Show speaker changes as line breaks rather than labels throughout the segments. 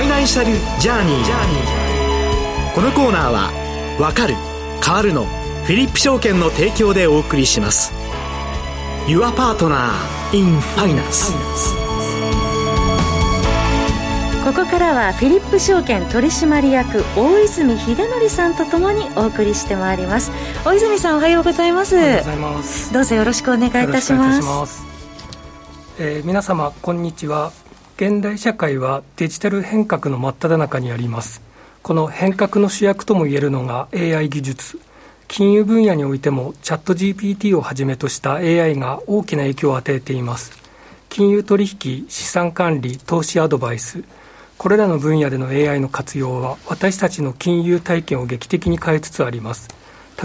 ァイナンシャルジャーニー。このコーナーは「わかる変わるの」フィリップ証券の提供でお送りします。Your Partner in Finance
ここからはフィリップ証券取締役大泉秀則さんとともにお送りしてまいります。大泉さんおはようございます。おはようございます。どうぞよろしくお願いいたします。
えー、皆様こんにちは現代社会はデジタル変革の真っ只中にあります。この変革の主役ともいえるのが AI 技術。金融分野においてもチャット GPT をはじめとした AI が大きな影響を与えています。金融取引資産管理投資アドバイス。これらの分野での AI の活用は私たちの金融体験を劇的に変えつつあります。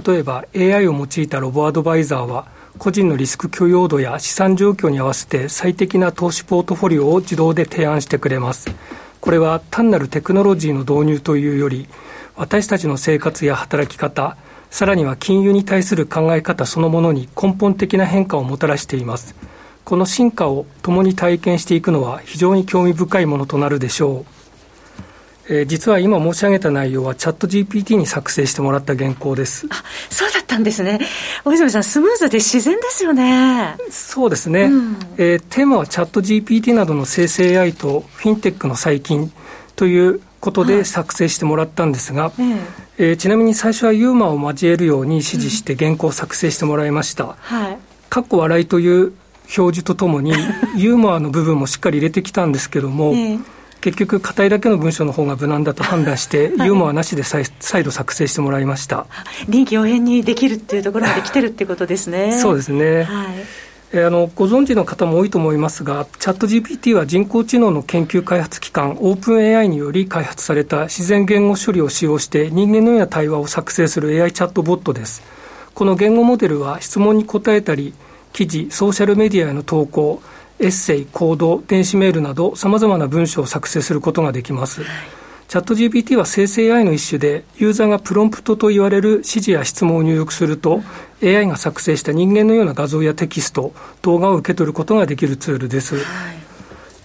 例えば AI を用いたロボアドバイザーは個人のリスク許容度や資産状況に合わせて最適な投資ポートフォリオを自動で提案してくれます。これは単なるテクノロジーの導入というより、私たちの生活や働き方、さらには金融に対する考え方そのものに根本的な変化をもたらしています。この進化を共に体験していくのは非常に興味深いものとなるでしょう。えー、実は今申し上げた内容はチャット GPT に作成してもらった原稿です。
あ、そうだったんですね。大泉さん、スムーズで自然ですよね。
そうですね。うん、えー、テーマはチャット GPT などの生成 AI とフィンテックの最近ということで作成してもらったんですが、はい、えー、ちなみに最初はユーモアを交えるように指示して原稿を作成してもらいました。はい。かっこ笑いという表示とともに、ユーモアの部分もしっかり入れてきたんですけども、えー結局、硬いだけの文章の方が無難だと判断して、ユーモアなしで再再度作成してもらいました
臨機応変にできるっていうところまで来てるってことですね。
そうですね、はいえあのご存知の方も多いと思いますが、チャット GPT は人工知能の研究開発機関、オープン AI により開発された自然言語処理を使用して、人間のような対話を作成する AI チャットボットです。この言語モデルは質問に答えたり、記事、ソーシャルメディアへの投稿、エッセイ、行動、電子メールなど、さまざまな文章を作成することができます。チャット GPT は生成 AI の一種で、ユーザーがプロンプトと言われる指示や質問を入力すると、AI が作成した人間のような画像やテキスト、動画を受け取ることができるツールです。はい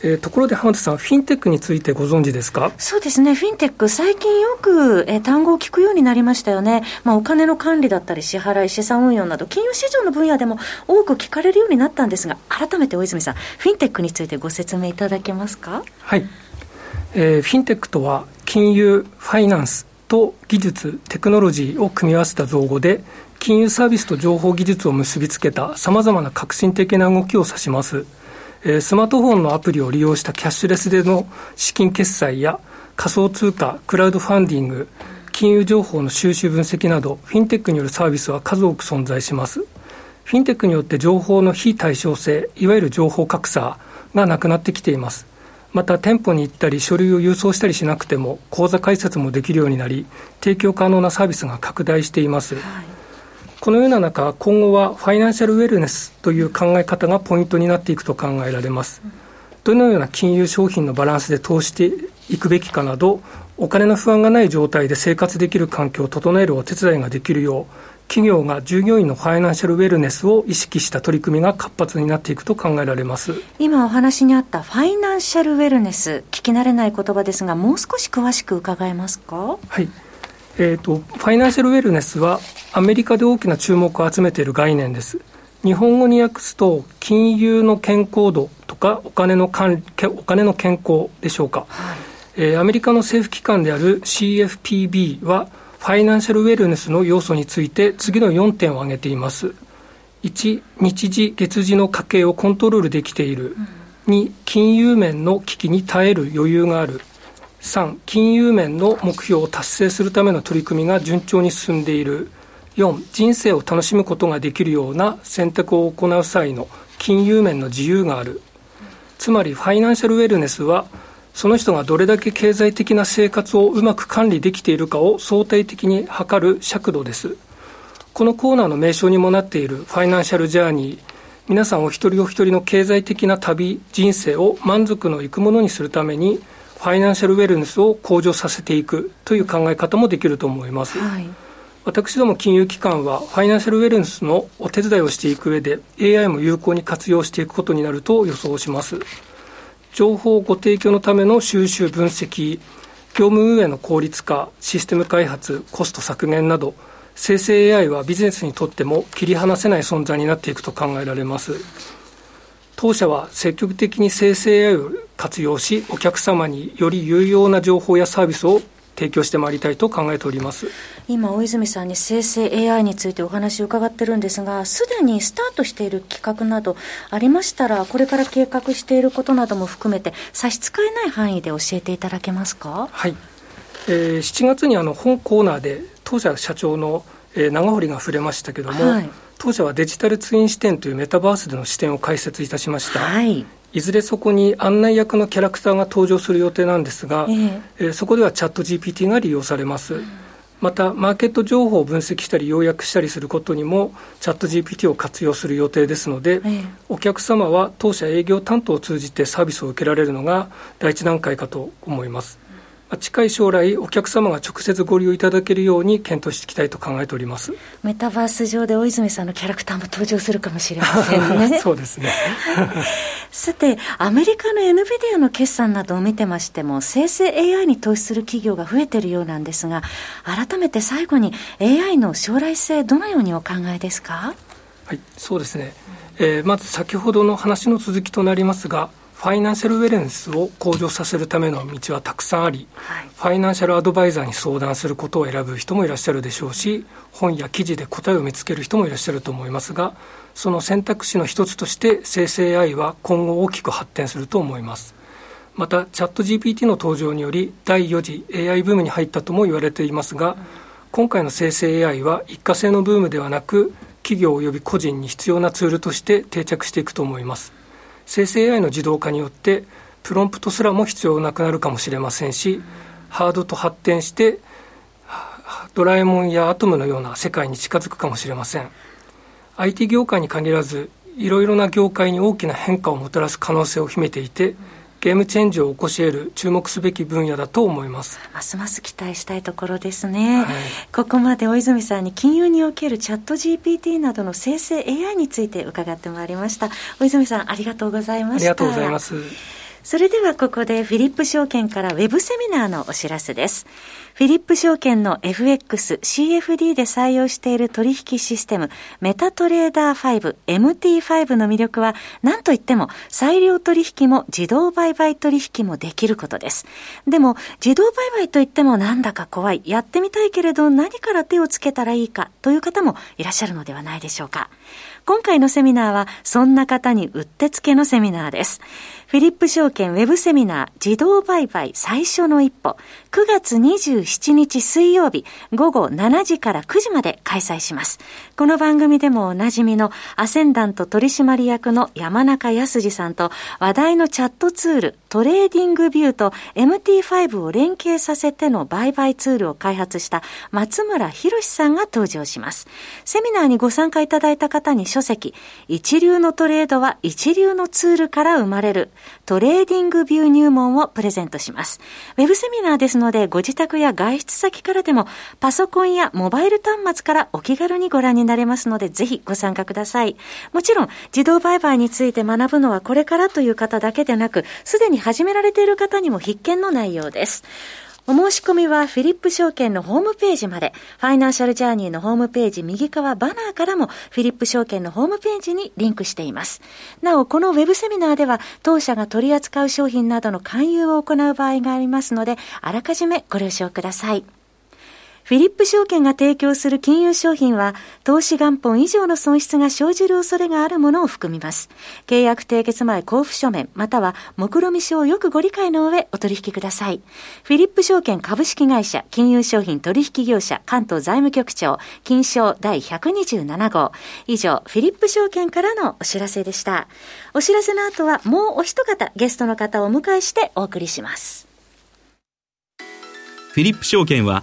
えー、ところで浜田さん、フィンテックについてご存知ですか？
そうですね、フィンテック、最近よく、えー、単語を聞くようになりましたよね、まあ、お金の管理だったり、支払い、資産運用など、金融市場の分野でも多く聞かれるようになったんですが、改めて大泉さん、フィンテックについてご説明いただけますか？
はい、えー、フィンテックとは、金融、ファイナンスと技術、テクノロジーを組み合わせた造語で、金融サービスと情報技術を結びつけたさまざまな革新的な動きを指します。えスマートフォンのアプリを利用したキャッシュレスでの資金決済や仮想通貨、クラウドファンディング、金融情報の収集分析など、フィンテックによるサービスは数多く存在します。フィンテックによって情報の非対称性、いわゆる情報格差がなくなってきています。また店舗に行ったり書類を郵送したりしなくても口座開設もできるようになり提供可能なサービスが拡大しています、はいこのような中、今後はファイナンシャルウェルネスという考え方がポイントになっていくと考えられます。どのような金融商品のバランスで投資していくべきかなど、お金の不安がない状態で生活できる環境を整えるお手伝いができるよう、企業が従業員のファイナンシャルウェルネスを意識した取り組みが活発になっていくと考えられます
今お話にあったファイナンシャルウェルネス、聞き慣れない言葉ですが、もう少し詳しく伺えますか？
はいえーと、ファイナンシャルウェルネスはアメリカで大きな注目を集めている概念です。日本語に訳すと、金融の健康度とかお金の管お金の健康でしょうか、はい、えー、アメリカの政府機関である CFPB は、ファイナンシャルウェルネスの要素について次の4点を挙げています。1、日時、月次の家計をコントロールできている。うん、2、金融面の危機に耐える余裕がある。3、金融面の目標を達成するための取り組みが順調に進んでいる。4、人生を楽しむことができるような選択を行う際の金融面の自由がある。つまり、ファイナンシャルウェルネスは、その人がどれだけ経済的な生活をうまく管理できているかを相対的に測る尺度です。このコーナーの名称にもなっているファイナンシャルジャーニー、皆さんお一人お一人の経済的な旅、人生を満足のいくものにするために、ファイナンシャルウェルネスを向上させていくという考え方もできると思います。はい、私ども金融機関は、ファイナンシャルウェルネスのお手伝いをしていく上で、AI も有効に活用していくことになると予想します。情報ご提供のための収集分析業務運営の効率化システム開発コスト削減など生成 AI はビジネスにとっても切り離せない存在になっていくと考えられます当社は積極的に生成 AI を活用しお客様により有用な情報やサービスを提供してまいりたいと考えております。
今、大泉さんに生成 AI についてお話を伺ってるんですが、すでにスタートしている企画などありましたら、これから計画していることなども含めて、差し支えない範囲で教えていただけますか？
はい、えー、7月にあの本コーナーで当社社長の、えー、長堀が触れましたけども、はい、当社はデジタルツイン視点というメタバースでの視点を開設いたしました。はいいずれそこに案内役のキャラクターが登場する予定なんですが、えー、えー、そこではチャット GPT が利用されます。また、マーケット情報を分析したり、要約したりすることにも、チャット GPT を活用する予定ですので、えー、お客様は当社営業担当を通じてサービスを受けられるのが第一段階かと思います。近い将来、お客様が直接ご利用いただけるように検討していきたいと考えております
メタバース上で大泉さんのキャラクターも登場するかもしれませんね。
そうですね
さて、アメリカの NVIDIA の決算などを見てましても、生成 AI に投資する企業が増えているようなんですが、改めて最後に AI の将来性、どのようにお考えですか？
はい、そうですね。えー、まず先ほどの話の続きとなりますが、ファイナンシャルウェルネスを向上させるための道はたくさんあり、はい、ファイナンシャルアドバイザーに相談することを選ぶ人もいらっしゃるでしょうし、本や記事で答えを見つける人もいらっしゃると思いますが、その選択肢の一つとして生成 AI は今後大きく発展すると思います。また、チャット GPT の登場により、第4次 AI ブームに入ったとも言われていますが、今回の生成 AI は一過性のブームではなく、企業及び個人に必要なツールとして定着していくと思います。生成 AI の自動化によってプロンプトすらも必要なくなるかもしれませんしハードと発展してドラえもんやアトムのような世界に近づくかもしれません。IT 業界に限らずいろいろな業界に大きな変化をもたらす可能性を秘めていてゲームチェンジを起こし得る注目すべき分野だと思います。
ますます期待したいところですね、はい、ここまで大泉さんに金融におけるチャット GPT などの生成 AI について伺ってまいりました。大泉さんありがとうございました。あ
りがとうございます
それではここでフィリップ証券からウェブセミナーのお知らせです。フィリップ証券の FX、CFD で採用している取引システム、メタトレーダー5、MT5 の魅力は、何といっても、裁量取引も自動売買取引もできることです。でも、自動売買といってもなんだか怖い、やってみたいけれど何から手をつけたらいいかという方もいらっしゃるのではないでしょうか。今回のセミナーは、そんな方にうってつけのセミナーです。フィリップ証券ウェブセミナー自動売買最初の一歩、9月27日水曜日午後7時から9時まで開催します。この番組でもおなじみのアセンダント取締役の山中康二さんと話題のチャットツール TradingView と MT5 を連携させての売買ツールを開発した松村博さんが登場します。セミナーにご参加いただいた方に書籍、一流のトレードは一流のツールから生まれる TradingView 入門をプレゼントします。ウェブセミナーですのでご自宅や外出先からでもパソコンやモバイル端末からお気軽にご覧になれますのでぜひご参加ください。もちろん自動売買について学ぶのはこれからという方だけでなくすでに始められている方にも必見の内容です。お申し込みはフィリップ証券のホームページまで、ファイナンシャルジャーニーのホームページ右側バナーからもフィリップ証券のホームページにリンクしています。なお、このウェブセミナーでは当社が取り扱う商品などの勧誘を行う場合がありますので、あらかじめご了承ください。フィリップ証券が提供する金融商品は、投資元本以上の損失が生じる恐れがあるものを含みます。契約締結前交付書面、または目論見書をよくご理解の上お取引ください。フィリップ証券株式会社金融商品取引業者関東財務局長金賞第127号。以上、フィリップ証券からのお知らせでした。お知らせの後はもうお一方ゲストの方をお迎えしてお送りします。
フィリップ証券は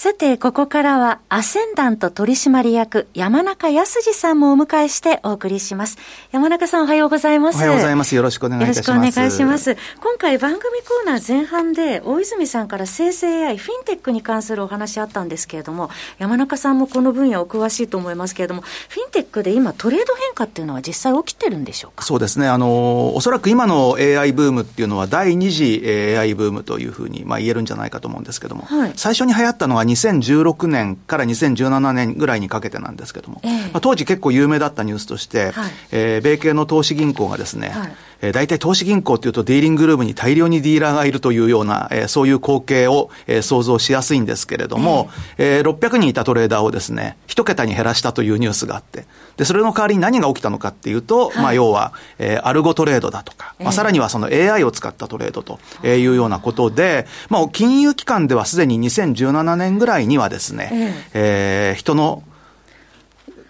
さて、ここからは、アセンダント取締役、山中康二さんもお迎えしてお送りします。山中さんおはようございます。
おはようございます。よろしくお願いいたします。よろしく
お願いします。今回番組コーナー前半で、大泉さんから生成 AI、フィンテックに関するお話あったんですけれども、山中さんもこの分野お詳しいと思いますけれども、フィンテックで今トレード変化っていうのは実際起きてるんでしょうか？
そうですね。あの、おそらく今の AI ブームっていうのは第二次 AI ブームというふうに、まあ言えるんじゃないかと思うんですけども、はい、最初に流行ったのは2016年から2017年ぐらいにかけてなんですけども、えー、まあ、当時結構有名だったニュースとして、はい、えー、米系の投資銀行がですね、はい。えー、大体投資銀行っていうとディーリングルームに大量にディーラーがいるというような、えー、そういう光景を、えー、想像しやすいんですけれども、えー、えー、600人いたトレーダーをですね、一桁に減らしたというニュースがあって、で、それの代わりに何が起きたのかっていうと、はい、まあ要は、えー、アルゴトレードだとか、まあさらにはその AI を使ったトレードというようなことで、まあ金融機関ではすでに2017年ぐらいにはですね、えー、人の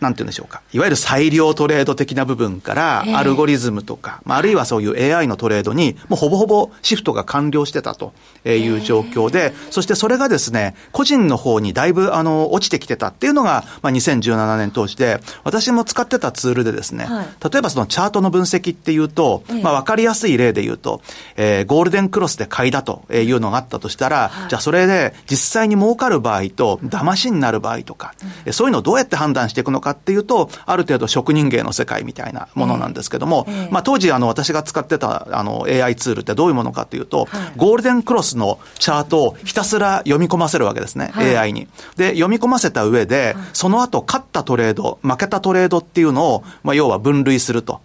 なんて言うんでしょうか。いわゆる裁量トレード的な部分から、アルゴリズムとか、まあ、あるいはそういう AI のトレードに、もうほぼほぼシフトが完了してたという状況で、そしてそれがですね、個人の方にだいぶ、あの、落ちてきてたっていうのが、まあ、2017年通して、私も使ってたツールでですね、はい、例えばそのチャートの分析っていうと、まあ、わかりやすい例で言うと、えー、ゴールデンクロスで買いだというのがあったとしたら、はい、じゃあそれで実際に儲かる場合と、騙しになる場合とか、うん、そういうのをどうやって判断していくのかかっていうと、ある程度職人芸の世界みたいなものなんですけども、えー、まあ当時あの私が使ってたあの AI ツールってどういうものかというと、はい、ゴールデンクロスのチャートをひたすら読み込ませるわけですね、はい、AI に。で、読み込ませた上で、その後勝ったトレード、負けたトレードっていうのを、まあ要は分類すると。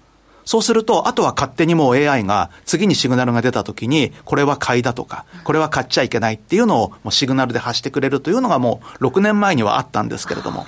そうすると、あとは勝手にもう AI が次にシグナルが出たときに、これは買いだとか、これは買っちゃいけないっていうのをもうシグナルで発してくれるというのがもう6年前にはあったんですけれども、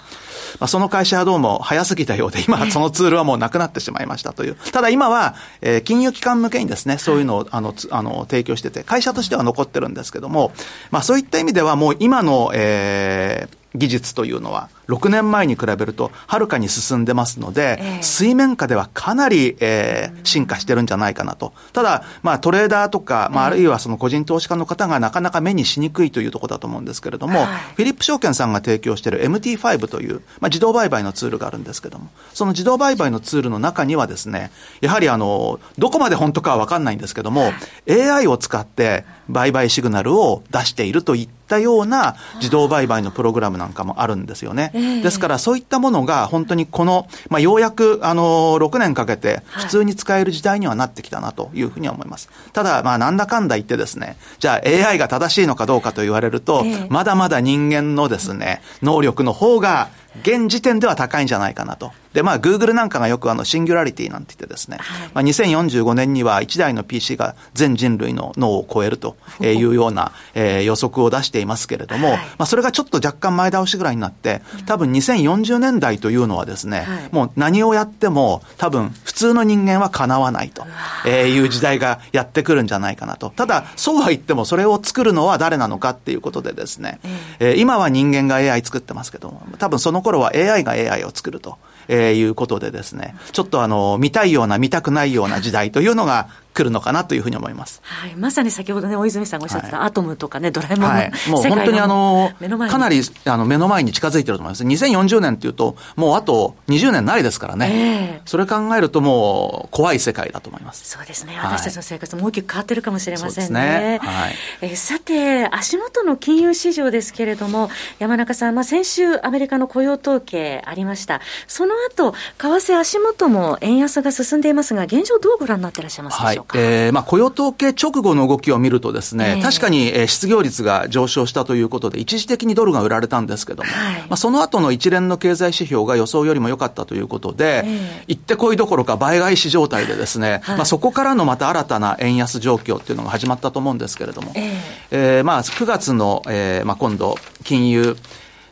まあ、その会社はどうも早すぎたようで、今そのツールはもうなくなってしまいましたという。ただ今は、えー、金融機関向けにですね、そういうのを、あの、あの、提供してて、会社としては残ってるんですけども、まあそういった意味ではもう今の、えー、技術というのは、6年前に比べるとはるかに進んでますので、えー、水面下ではかなり、えー、進化してるんじゃないかなと。ただ、まあトレーダーとか、まああるいはその個人投資家の方がなかなか目にしにくいというところだと思うんですけれども、はい、フィリップ証券さんが提供している MT5 という、まあ自動売買のツールがあるんですけども、その自動売買のツールの中にはですね、やはりあの、どこまで本当かはわかんないんですけども、AI を使って売買シグナルを出しているといったような自動売買のプログラムなんかもあるんですよね。ですからそういったものが本当にこの、まあ、ようやくあの6年かけて普通に使える時代にはなってきたなというふうには思います。ただ、まあなんだかんだ言ってですね、じゃあ AI が正しいのかどうかと言われると、まだまだ人間のですね、能力の方が現時点では高いんじゃないかなと。で、まあ、グーグルなんかがよくあの、シンギュラリティなんて言ってですね、はい、まあ、2045年には1台の PC が全人類の脳を超えるというような、えー、予測を出していますけれども、はい、まあ、それがちょっと若干前倒しぐらいになって、多分2040年代というのはですね、はい、もう何をやっても、多分普通の人間は叶わないという時代がやってくるんじゃないかなと。ただ、そうは言っても、それを作るのは誰なのかっていうことでですね、えー、今は人間が AI 作ってますけども、多分その頃は AI が AI を作ると。えー、いうことでですね、ちょっとあの、見たいような、見たくないような時代というのが、来るのかなというふうに思います。
はい。まさに先ほどね、大泉さんがおっしゃってた、アトムとかね、ドラえもんの、はい、
もう本当にあの、かなりあの目の前に近づいてると思います。2040年っていうと、もうあと20年ないですからね。えー、それ考えるともう怖い世界だと思います。
そうですね。私たちの生活も大きく変わってるかもしれませんね。ねはい、えー、さて、足元の金融市場ですけれども、山中さん、まあ、先週アメリカの雇用統計ありました。その後、為替足元も円安が進んでいますが、現状どうご覧になっていらっしゃいますでしょうか、はい。か。
えー、まあ雇用統計直後の動きを見るとですね、えー、確かに失業率が上昇したということで、一時的にドルが売られたんですけども、はい、まあその後の一連の経済指標が予想よりも良かったということで、えー、行ってこいどころか倍返し状態でですね、はい、まあそこからのまた新たな円安状況っていうのが始まったと思うんですけれども、えー、えー、まあ9月の、えー、まあ今度、金融、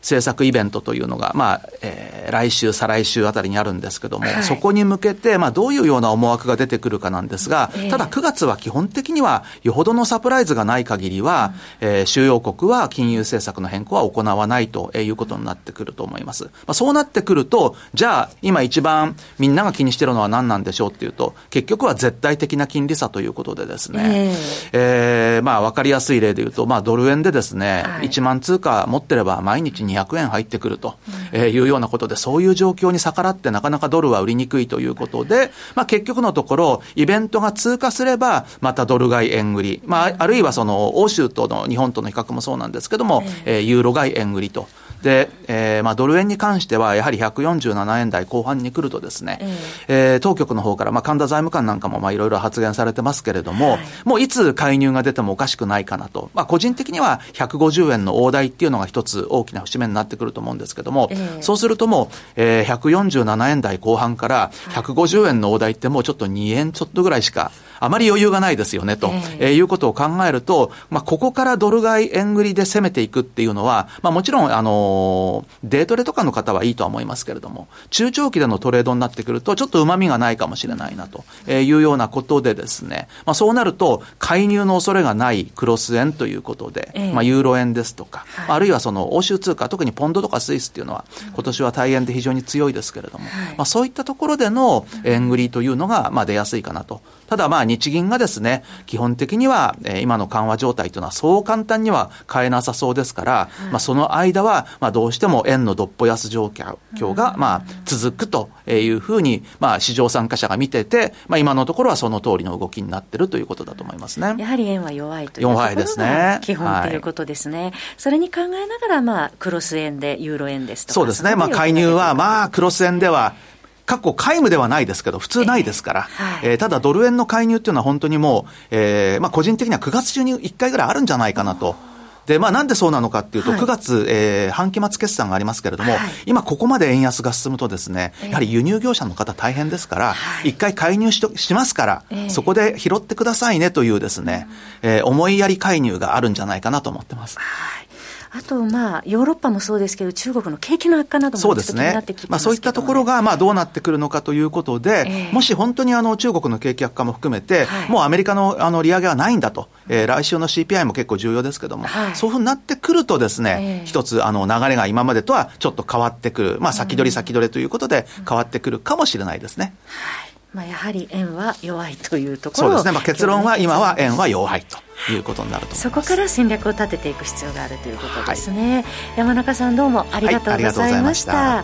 政策イベントというのが、まあ、えー、来週、再来週あたりにあるんですけども、はい、そこに向けて、まあ、どういうような思惑が出てくるかなんですが、えー、ただ9月は基本的には、よほどのサプライズがない限りは、うん、えー、収容国は金融政策の変更は行わないということになってくると思います。まあ、そうなってくると、じゃあ、今一番みんなが気にしてるのは何なんでしょうっていうと、結局は絶対的な金利差ということでですね、えー、えー、まあ、わかりやすい例で言うと、まあ、ドル円でですね、はい、1万通貨持ってれば毎日200円入ってくるというようなことで、そういう状況に逆らってなかなかドルは売りにくいということで、まあ結局のところ、イベントが通過すれば、またドル買い円売り、まああるいはその欧州との日本との比較もそうなんですけども、えー、ユーロ買い円売りと。で、えー、まあ、ドル円に関しては、やはり147円台後半に来るとですね、えー、当局の方から、まあ、神田財務官なんかも、まあ、いろいろ発言されてますけれども、はい、もういつ介入が出てもおかしくないかなと。まあ、個人的には150円の大台っていうのが一つ大きな節目になってくると思うんですけども、えー、そうするともう、えー、147円台後半から150円の大台ってもうちょっと2円ちょっとぐらいしか、あまり余裕がないですよね、と、えー、いうことを考えると、まあ、ここからドル買い円売りで攻めていくっていうのは、まあ、もちろん、あの、デートレとかの方はいいとは思いますけれども、中長期でのトレードになってくると、ちょっと旨味がないかもしれないな、というようなことでですね、まあ、そうなると、介入の恐れがないクロス円ということで、えー、まあ、ユーロ円ですとか、はい、あるいはその欧州通貨、特にポンドとかスイスっていうのは、今年は大円で非常に強いですけれども、はい、まあ、そういったところでの円売りというのが、まあ、出やすいかなと。ただまあ日銀がですね、基本的には、えー、今の緩和状態というのはそう簡単には変えなさそうですから、はい、まあその間は、まあどうしても円のどっぽ安状況が、まあ続くというふうに、まあ市場参加者が見てて、まあ今のところはその通りの動きになってるということだと思いますね。
やはり円は弱いというところが基本ということですね。はい、それに考えながら、まあクロス円でユーロ円ですとか。
そうですね。まあ介入は、まあクロス円では、過去皆無ではないですけど、普通ないですから、えーはい、えー、ただドル円の介入っていうのは本当にもう、えー、まあ個人的には9月中に1回ぐらいあるんじゃないかなと。で、まあなんでそうなのかっていうと、はい、9月、えー、半期末決算がありますけれども、はい、今ここまで円安が進むとですね、やはり輸入業者の方大変ですから、一、はい、回介入ししますから、えー、そこで拾ってくださいねというですね、えー、思いやり介入があるんじゃないかなと思ってます。はい
あと、まあ、ヨーロッパもそうですけど、中国の景気の悪化なども
そうですね。まあ、そういったところが、まあ、どうなってくるのかということで、えー、もし本当にあの、中国の景気悪化も含めて、はい、もうアメリカのあの、利上げはないんだと、えー、来週の CPI も結構重要ですけども、はい、そういうふうになってくるとですね、えー、一つ、あの、流れが今までとはちょっと変わってくる。まあ、先取り先取りということで変わってくるかもしれないですね。
はいまあ、やはり円は弱いというところ
そうですね、まあ、結論は今は円は弱いということになると
そこから戦略を立てていく必要があるということですね、はい、山中さんどうもありがとうございました。は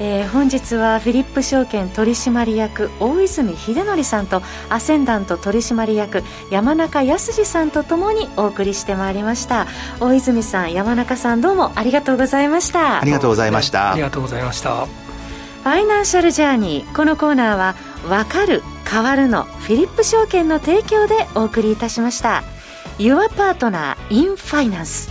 い、えー、本日はフィリップ証券取締役大泉秀則さんとアセンダント取締役山中康さんとともにお送りしてまいりました。大泉さん山中さんどうもありがとうございました。
ありがとうございました。
ありがとうございました
ファイナンシャルジャーニー。このコーナーは「わかる変わるの」フィリップ証券の提供でお送りいたしました。Your Partner in Finance